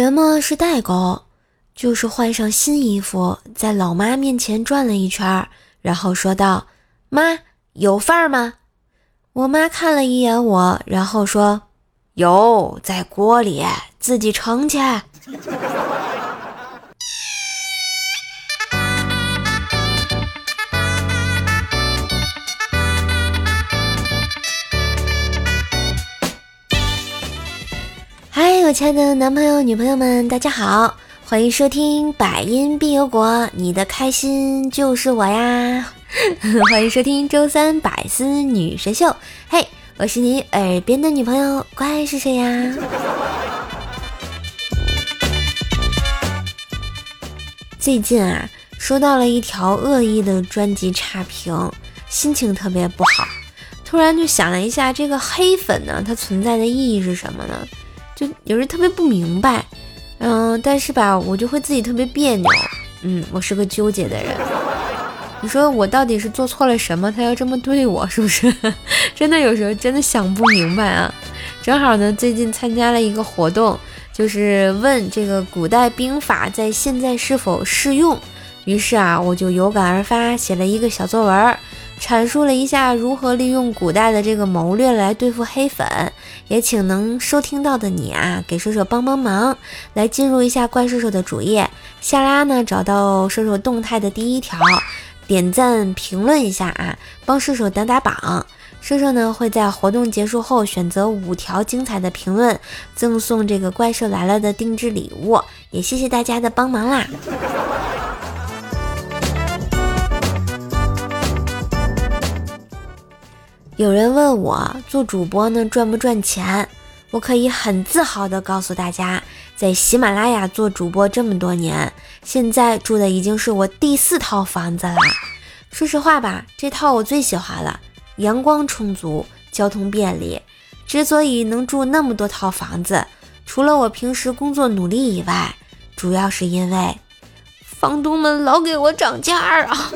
什么是代沟？就是换上新衣服，在老妈面前转了一圈，然后说道：“妈，有范儿吗？”我妈看了一眼我，然后说：“有，在锅里，自己盛去。”亲爱的男朋友、女朋友们，大家好，欢迎收听百因必有果，你的开心就是我呀。欢迎收听周三百思女神秀。嘿，我是你耳边的女朋友，乖是谁呀？最近啊，收到了一条恶意的专辑差评，心情特别不好。突然就想了一下，这个黑粉呢，它存在的意义是什么呢？就有时特别不明白。嗯，但是吧，我就会自己特别别扭。嗯，我是个纠结的人。你说我到底是做错了什么？他要这么对我，是不是？真的有时候真的想不明白啊。正好呢，最近参加了一个活动，就是问这个古代兵法在现在是否适用。于是啊，我就有感而发，写了一个小作文，阐述了一下如何利用古代的这个谋略来对付黑粉。也请能收听到的你啊，给射手帮帮忙，来进入一下怪兽兽的主页，下拉呢找到射手动态的第一条。点赞评论一下啊，帮射手打打榜。射手呢会在活动结束后选择五条精彩的评论，赠送这个怪兽来了的定制礼物。也谢谢大家的帮忙啦。有人问我做主播呢赚不赚钱？我可以很自豪的告诉大家，在喜马拉雅做主播这么多年。现在住的已经是我第四套房子了。说实话吧，这套我最喜欢了，阳光充足，交通便利。之所以能住那么多套房子，除了我平时工作努力以外，主要是因为房东们老给我涨价啊。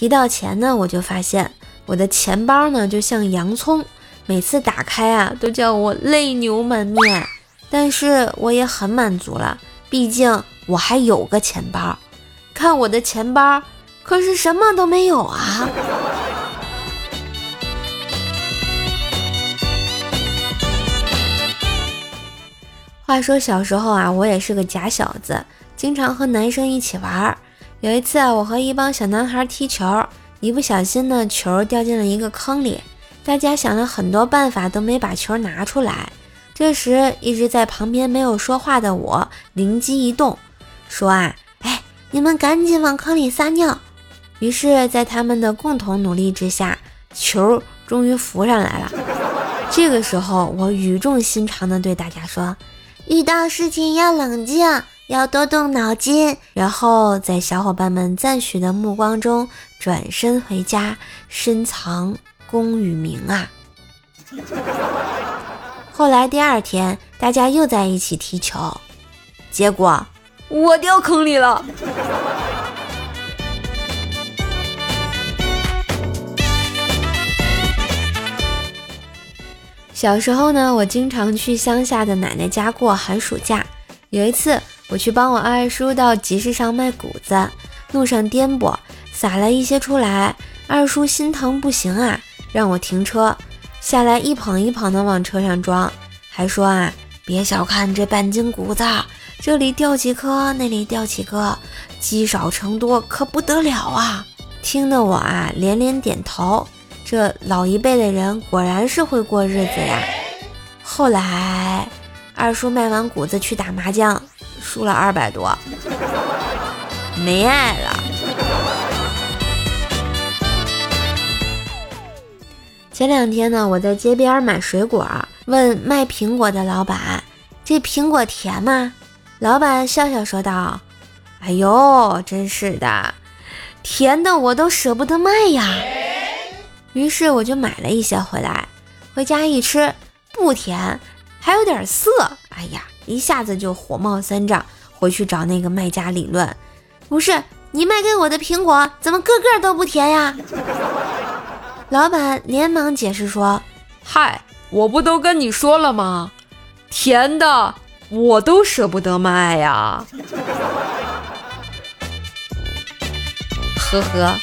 提到钱呢，我就发现我的钱包呢就像洋葱。每次打开啊，都叫我泪流满面，但是我也很满足了，毕竟我还有个钱包。看我的钱包，可是什么都没有啊！话说小时候啊，我也是个假小子，经常和男生一起玩儿。有一次，我和一帮小男孩踢球，一不小心呢，球掉进了一个坑里。大家想了很多办法，都没把球拿出来。这时，一直在旁边没有说话的我灵机一动，说：“啊，哎，你们赶紧往坑里撒尿。”于是，在他们的共同努力之下，球终于浮上来了。这个时候，我语重心长地对大家说：“遇到事情要冷静，要多动脑筋。”然后，在小伙伴们赞许的目光中，转身回家，深藏。功与名啊！后来第二天，大家又在一起踢球，结果我掉坑里了。小时候呢，我经常去乡下的奶奶家过寒暑假。有一次，我去帮我二叔到集市上卖谷子，路上颠簸，撒了一些出来，二叔心疼不行啊。让我停车下来，一捧一捧的往车上装，还说啊，别小看这半斤谷子，这里掉几颗，那里掉几颗，积少成多，可不得了啊！听得我啊连连点头。这老一辈的人果然是会过日子呀。后来二叔卖完谷子去打麻将，输了二百多，没爱了。前两天呢，我在街边买水果，问卖苹果的老板：“这苹果甜吗？”老板笑笑说道：“哎呦，真是的，甜的我都舍不得卖呀。”于是我就买了一些回来，回家一吃不甜，还有点涩。哎呀，一下子就火冒三丈，回去找那个卖家理论：“不是你卖给我的苹果怎么个个都不甜呀？” 老板连忙解释说：“嗨，我不都跟你说了吗？甜的我都舍不得卖呀。”呵呵。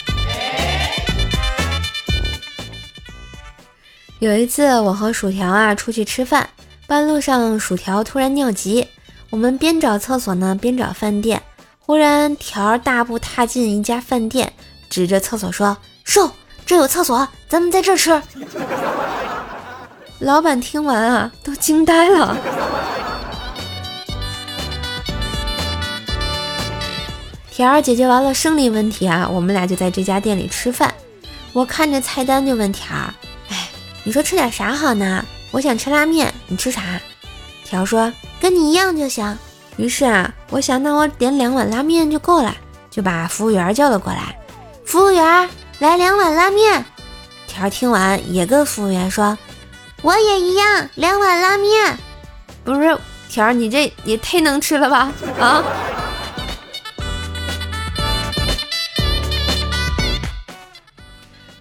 有一次，我和薯条啊出去吃饭，半路上薯条突然尿急，我们边找厕所呢边找饭店。忽然，条大步踏进一家饭店，指着厕所说：“瘦，这有厕所，咱们在这吃。”老板听完啊，都惊呆了。条解决完了生理问题啊，我们俩就在这家店里吃饭。我看着菜单就问条：“哎，你说吃点啥好呢？我想吃拉面，你吃啥？”条说：“跟你一样就行。”于是啊，我想那我点两碗拉面就够了，就把服务员叫了过来。服务员，来两碗拉面。条听完也跟服务员说：“我也一样，两碗拉面。”不是条，你这也忒能吃了吧？啊！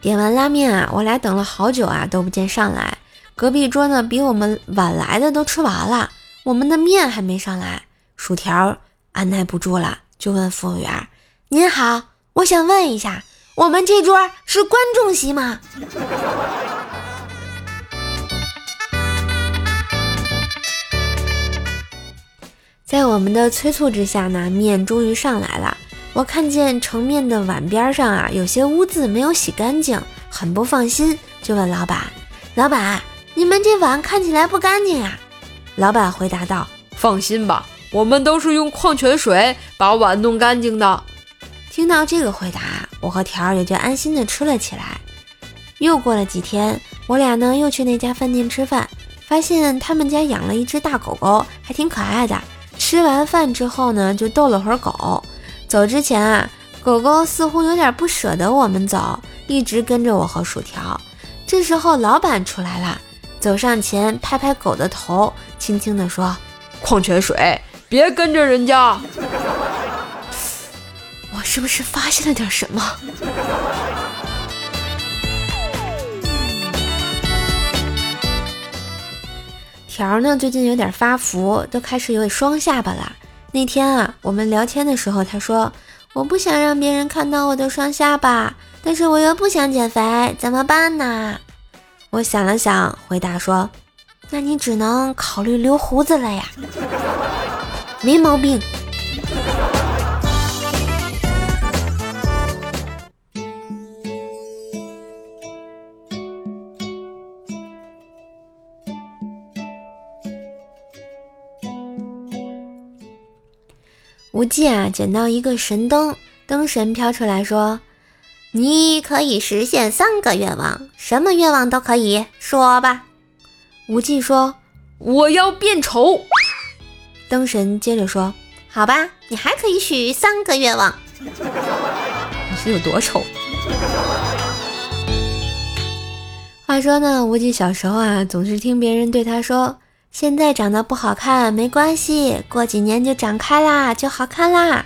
点完拉面啊，我俩等了好久啊，都不见上来。隔壁桌呢，比我们晚来的都吃完了，我们的面还没上来。薯条按耐不住了，就问服务员：“您好，我想问一下，我们这桌是观众席吗？”在我们的催促之下呢，面终于上来了。我看见盛面的碗边上啊，有些污渍没有洗干净，很不放心，就问老板：“老板，你们这碗看起来不干净呀？”老板回答道：“放心吧。”我们都是用矿泉水把碗弄干净的。听到这个回答，我和条儿也就安心的吃了起来。又过了几天，我俩呢又去那家饭店吃饭，发现他们家养了一只大狗狗，还挺可爱的。吃完饭之后呢，就逗了会儿狗。走之前啊，狗狗似乎有点不舍得我们走，一直跟着我和薯条。这时候老板出来了，走上前拍拍狗的头，轻轻地说：“矿泉水。”别跟着人家！我是不是发现了点什么？条呢？最近有点发福，都开始有双下巴了。那天啊，我们聊天的时候，他说：“我不想让别人看到我的双下巴，但是我又不想减肥，怎么办呢？”我想了想，回答说：“那你只能考虑留胡子了呀。”没毛病。无忌啊，捡到一个神灯，灯神飘出来说：“你可以实现三个愿望，什么愿望都可以说吧。”无忌说：“我要变丑。”灯神接着说：“好吧，你还可以许三个愿望。你是有多丑？”话说呢，无忌小时候啊，总是听别人对他说：“现在长得不好看没关系，过几年就长开啦，就好看啦。”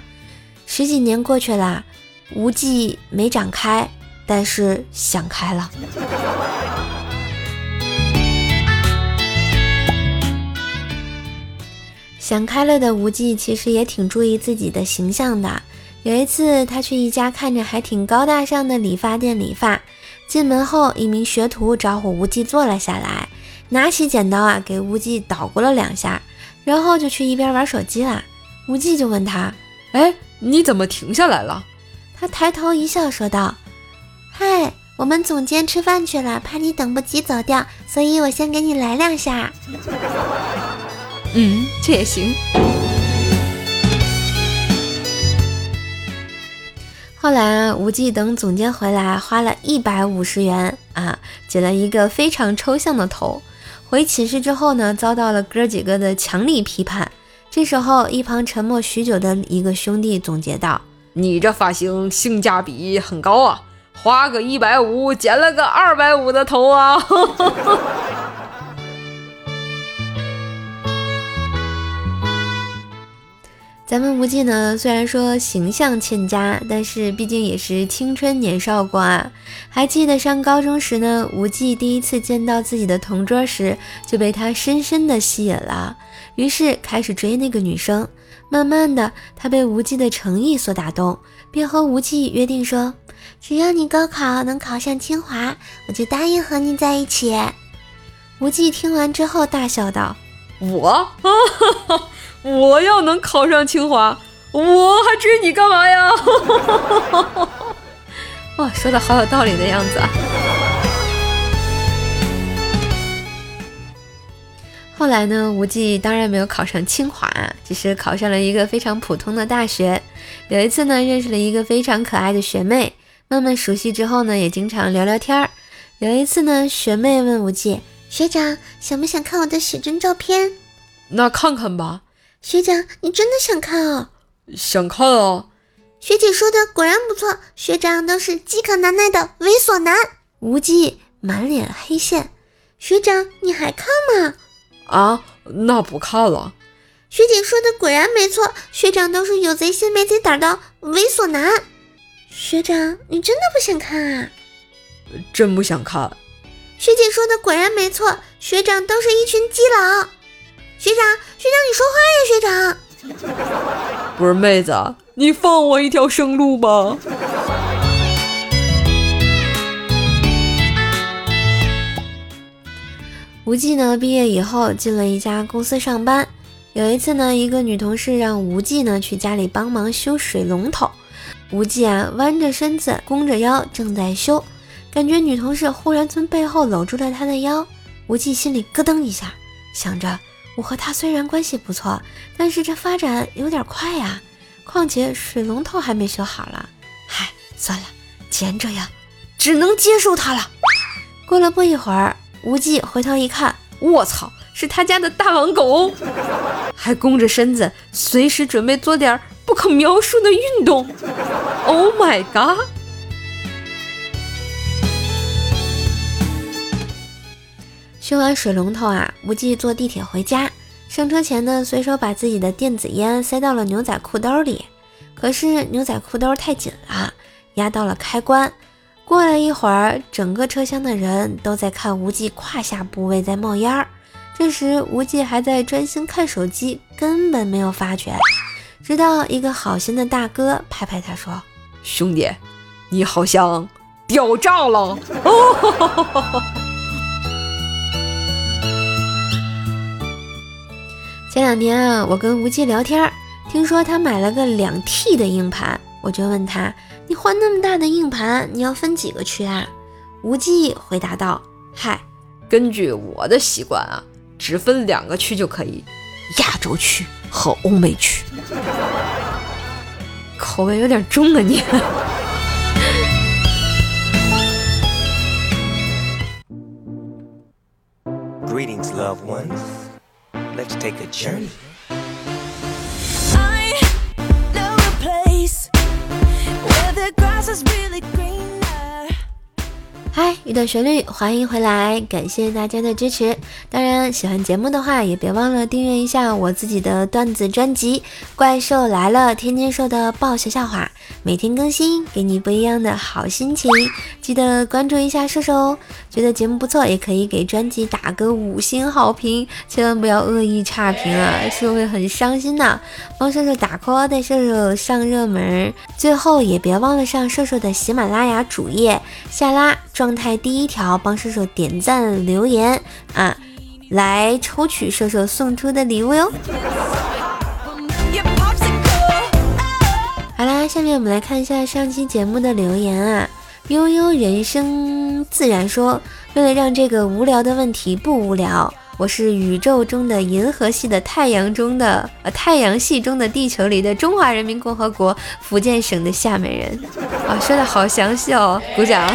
十几年过去了，无忌没长开，但是想开了。想开了的无忌其实也挺注意自己的形象的。有一次，他去一家看着还挺高大上的理发店理发，进门后，一名学徒招呼无忌坐了下来，拿起剪刀啊，给无忌捣鼓了两下，然后就去一边玩手机了。无忌就问他：“哎，你怎么停下来了？”他抬头一笑，说道：“嗨，我们总监吃饭去了，怕你等不及走掉，所以我先给你来两下。”嗯，这也行。后来，无忌等总监回来，花了一百五十元啊，剪了一个非常抽象的头。回寝室之后呢，遭到了哥几个的强力批判。这时候，一旁沉默许久的一个兄弟总结道：“你这发型性价比很高啊，花个一百五剪了个二百五的头啊！” 咱们无忌呢，虽然说形象欠佳，但是毕竟也是青春年少过啊。还记得上高中时呢，无忌第一次见到自己的同桌时，就被他深深的吸引了，于是开始追那个女生。慢慢的，他被无忌的诚意所打动，便和无忌约定说：“只要你高考能考上清华，我就答应和你在一起。”无忌听完之后大笑道：“我？” 我要能考上清华，我还追你干嘛呀？哇，说的好有道理的样子啊！后来呢，无忌当然没有考上清华，只是考上了一个非常普通的大学。有一次呢，认识了一个非常可爱的学妹，慢慢熟悉之后呢，也经常聊聊天儿。有一次呢，学妹问无忌：“学长，想不想看我的写真照片？”“那看看吧。”学长，你真的想看哦？想看啊！学姐说的果然不错，学长都是饥渴难耐的猥琐男。无忌满脸黑线，学长你还看吗？啊，那不看了。学姐说的果然没错，学长都是有贼心没贼胆的猥琐男。学长，你真的不想看啊？真不想看。学姐说的果然没错，学长都是一群基佬。学长，学长，你说话呀！学长，不是妹子，你放我一条生路吧。无忌呢，毕业以后进了一家公司上班。有一次呢，一个女同事让无忌呢去家里帮忙修水龙头。无忌啊，弯着身子，弓着腰，正在修，感觉女同事忽然从背后搂住了他的腰。无忌心里咯噔一下，想着。我和他虽然关系不错，但是这发展有点快呀。况且水龙头还没修好了，嗨，算了，既然这样，只能接受他了。过了不一会儿，无忌回头一看，卧槽，是他家的大王狗，还弓着身子，随时准备做点不可描述的运动。Oh my god！修完水龙头啊，无忌坐地铁回家。上车前呢，随手把自己的电子烟塞到了牛仔裤兜里。可是牛仔裤兜太紧了，压到了开关。过了一会儿，整个车厢的人都在看无忌胯下部位在冒烟儿。这时无忌还在专心看手机，根本没有发觉。直到一个好心的大哥拍拍他说：“兄弟，你好像掉炸了。”哦前两天啊，我跟无忌聊天，听说他买了个两 T 的硬盘，我就问他：“你换那么大的硬盘，你要分几个区啊？”无忌回答道：“嗨，根据我的习惯啊，只分两个区就可以，亚洲区和欧美区。”口味有点重啊你。Greetings, loved ones. Let's take a journey. Grass is really greener. 嗨，一段旋律，欢迎回来，感谢大家的支持。当然，喜欢节目的话，也别忘了订阅一下我自己的段子专辑《怪兽来了》，天津兽的爆笑笑话，每天更新，给你不一样的好心情。记得关注一下射手哦。觉得节目不错，也可以给专辑打个五星好评，千万不要恶意差评啊，是会很伤心的。帮射手打 call，带射手上热门。最后也别忘了上射手的喜马拉雅主页下拉状态第一条，帮射手点赞留言啊。来抽取射手送出的礼物哟！好啦，下面我们来看一下上期节目的留言啊。悠悠人生自然说，为了让这个无聊的问题不无聊，我是宇宙中的银河系的太阳中的呃太阳系中的地球里的中华人民共和国福建省的厦门人啊，说的好详细哦，鼓掌。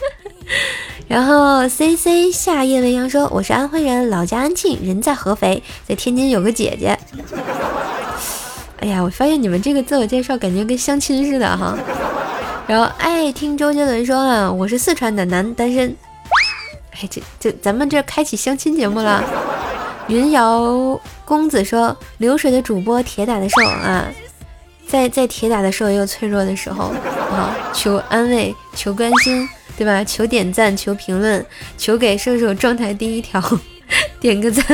然后，C C 夏夜未央说：“我是安徽人，老家安庆，人在合肥，在天津有个姐姐。”哎呀，我发现你们这个自我介绍感觉跟相亲似的哈。然后爱听周杰伦说啊：“我是四川的男单身。”哎，这这咱们这开启相亲节目了。云瑶公子说：“流水的主播，铁打的兽啊，在在铁打的兽也有脆弱的时候啊，求安慰，求关心，对吧？求点赞，求评论，求给射手状态第一条 点个赞。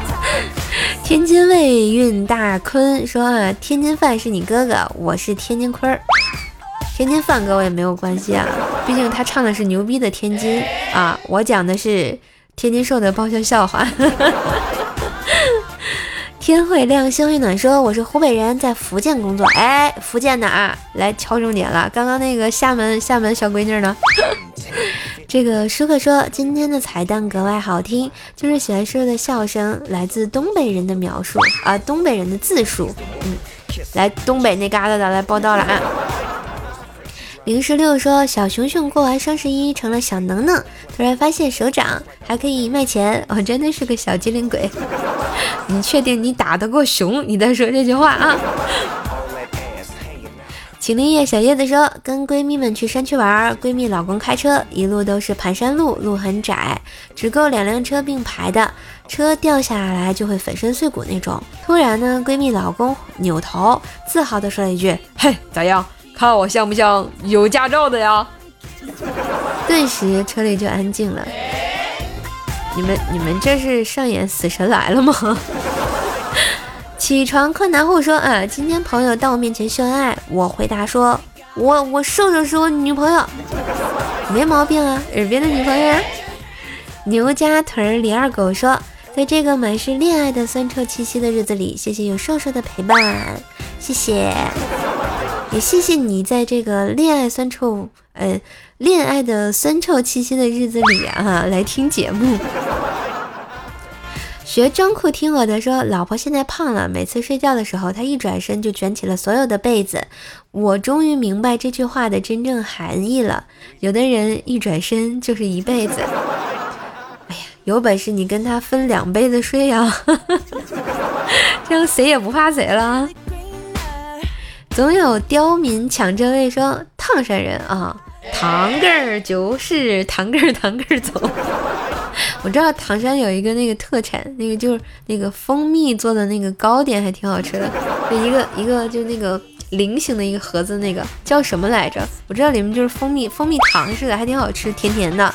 天津卫运大坤说啊，天津饭是你哥哥，我是天津坤儿，天津饭跟我也没有关系啊，毕竟他唱的是牛逼的天津啊，我讲的是。”天津瘦的爆笑笑话。天会亮，星会暖。说我是湖北人，在福建工作。哎，福建的啊，来敲重点了。刚刚那个厦门厦门小闺女呢？这个舒克说今天的彩蛋格外好听，就是喜欢说的笑声，来自东北人的描述啊，东北人的自述。嗯，来东北那旮瘩的来报道了啊。零十六说：“小熊熊过完双十一成了小能能，突然发现手掌还可以卖钱，我真的是个小机灵鬼。你确定你打得过熊？你再说这句话啊！”秦林叶小叶子说：“跟闺蜜们去山区玩，闺蜜老公开车，一路都是盘山路，路很窄，只够两辆车并排的，车掉下来就会粉身碎骨那种。突然呢，闺蜜老公扭头，自豪地说了一句：‘嘿，咋样？’”看我像不像有驾照的呀？顿时车里就安静了。你们你们这是上演死神来了吗？起床困难户说啊，今天朋友到我面前秀恩爱，我回答说，我我瘦瘦是我女朋友，没毛病啊，耳边的女朋友。牛家屯李二狗说，在这个满是恋爱的酸臭气息的日子里，谢谢有瘦瘦的陪伴，谢谢。也谢谢你在这个恋爱酸臭，呃，恋爱的酸臭气息的日子里啊，来听节目。学装酷听我的说，老婆现在胖了，每次睡觉的时候，她一转身就卷起了所有的被子。我终于明白这句话的真正含义了。有的人一转身就是一辈子。哎呀，有本事你跟他分两被子睡呀，这样谁也不怕谁了。总有刁民抢这位，说唐山人啊，唐根儿就是唐根儿，唐根儿走。我知道唐山有一个那个特产，那个就是那个蜂蜜做的那个糕点，还挺好吃的。就一个一个就那个菱形的一个盒子，那个叫什么来着？我知道里面就是蜂蜜蜂蜜糖似的，还挺好吃，甜甜的。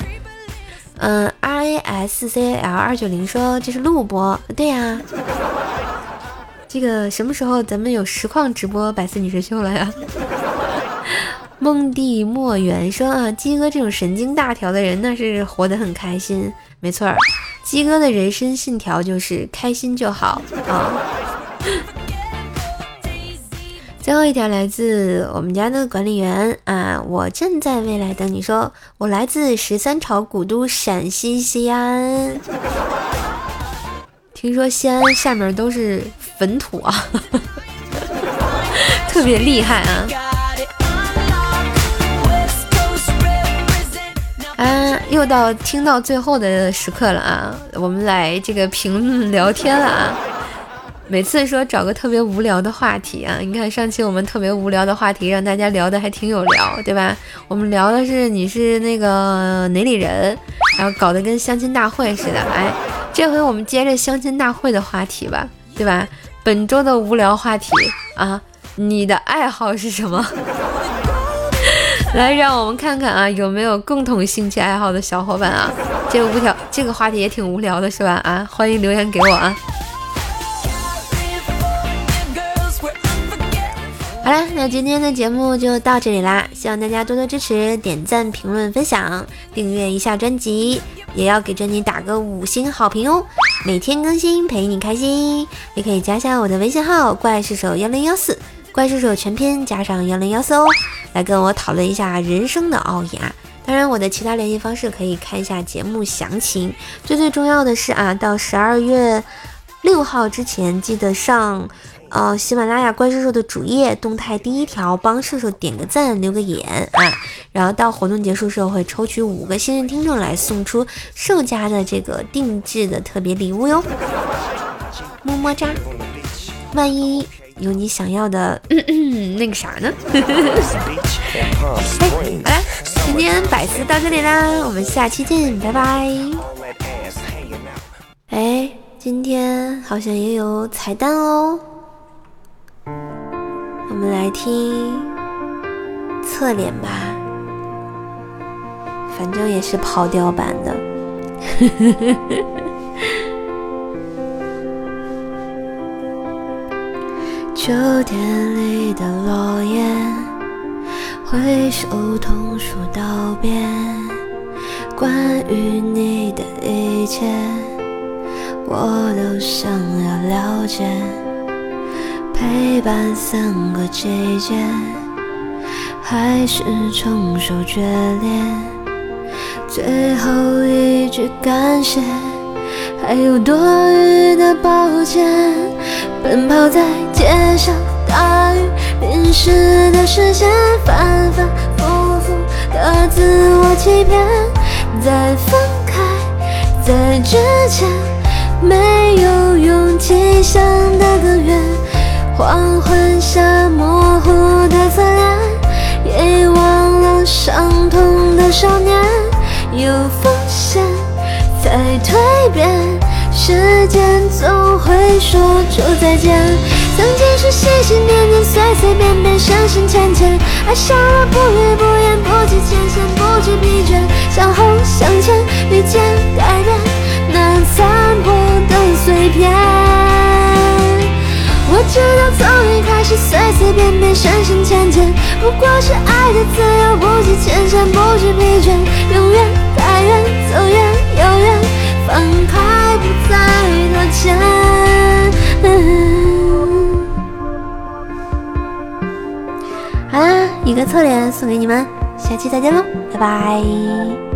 嗯，R A S C L 二九零说这是录播，对呀。这个什么时候咱们有实况直播百思女神秀了呀？梦地莫缘说啊，鸡哥这种神经大条的人那是活得很开心。没错儿，鸡哥的人生信条就是开心就好啊。最后一条来自我们家的管理员啊，我正在未来等你说，我来自十三朝古都陕西西安。听说西安下面都是坟土啊，特别厉害啊！啊，又到听到最后的时刻了啊，我们来这个评论聊天了啊。每次说找个特别无聊的话题啊，你看上期我们特别无聊的话题，让大家聊的还挺有聊，对吧？我们聊的是你是那个哪里人，然后搞得跟相亲大会似的，哎。这回我们接着相亲大会的话题吧，对吧？本周的无聊话题啊，你的爱好是什么？来，让我们看看啊，有没有共同兴趣爱好的小伙伴啊？这个无聊，这个话题也挺无聊的，是吧？啊，欢迎留言给我啊！好了，那今天的节目就到这里啦，希望大家多多支持，点赞、评论、分享，订阅一下专辑。也要给专辑打个五星好评哦！每天更新陪你开心，也可以加下我的微信号“怪兽手幺零幺四”，怪兽手全拼加上幺零幺四哦，来跟我讨论一下人生的奥义啊！当然，我的其他联系方式可以看一下节目详情。最最重要的是啊，到十二月六号之前记得上。呃，喜马拉雅怪兽兽的主页动态第一条，帮兽兽点个赞，留个言啊，然后到活动结束时候会抽取五个幸运听众来送出兽家的这个定制的特别礼物哟，么么哒！万一有你想要的嗯嗯那个啥呢？好了，今天百思到这里啦，我们下期见，拜拜。哎。今天好像也有彩蛋哦，们来听侧脸吧，反正也是跑调版的。秋天里的落叶，挥手同树道别，关于你的一切。我都想要了解，陪伴三个季节，还是承受决裂。最后一句感谢，还有多余的抱歉。奔跑在街上，大雨淋湿的视线，反反复复的自我欺骗。在分开，在之前。没有勇气想的更远，黄昏下模糊的侧脸，也忘了伤痛的少年。有风险才蜕变，时间总会说出再见。曾经是心心念念，随随便便，深深浅浅，爱上了不语不言，不计前嫌，不知疲倦，向后向前，遇见改变，那残破的。碎片，我知道从一开始随随便便、深深浅浅，不过是爱的自由，不计前嫌，不知疲倦，永远太远，走远遥远，放开不再多牵。好啦，一个侧脸送给你们，下期再见喽，拜拜。